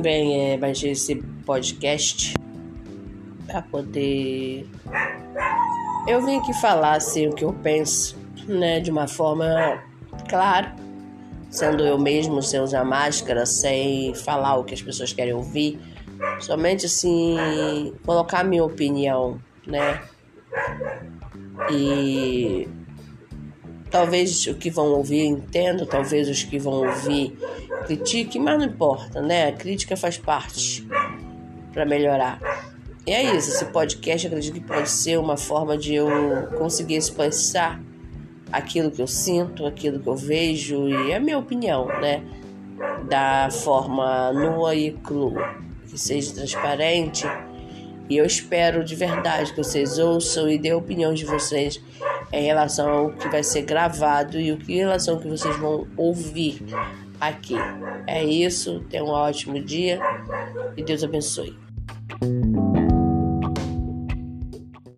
Bem, é, baixei esse podcast para poder. Eu vim aqui falar assim o que eu penso, né, de uma forma clara, sendo eu mesmo, sem usar máscara, sem falar o que as pessoas querem ouvir, somente assim colocar minha opinião, né? E talvez o que vão ouvir entendam, talvez os que vão ouvir critiquem, mas não importa, né? A crítica faz parte para melhorar. E é isso, esse podcast acredito que pode ser uma forma de eu conseguir expressar aquilo que eu sinto, aquilo que eu vejo e a minha opinião, né? Da forma nua e crua, que seja transparente. E eu espero de verdade que vocês ouçam e dê a opinião de vocês em relação ao que vai ser gravado e o que em relação ao que vocês vão ouvir aqui. É isso, tenham um ótimo dia e Deus abençoe.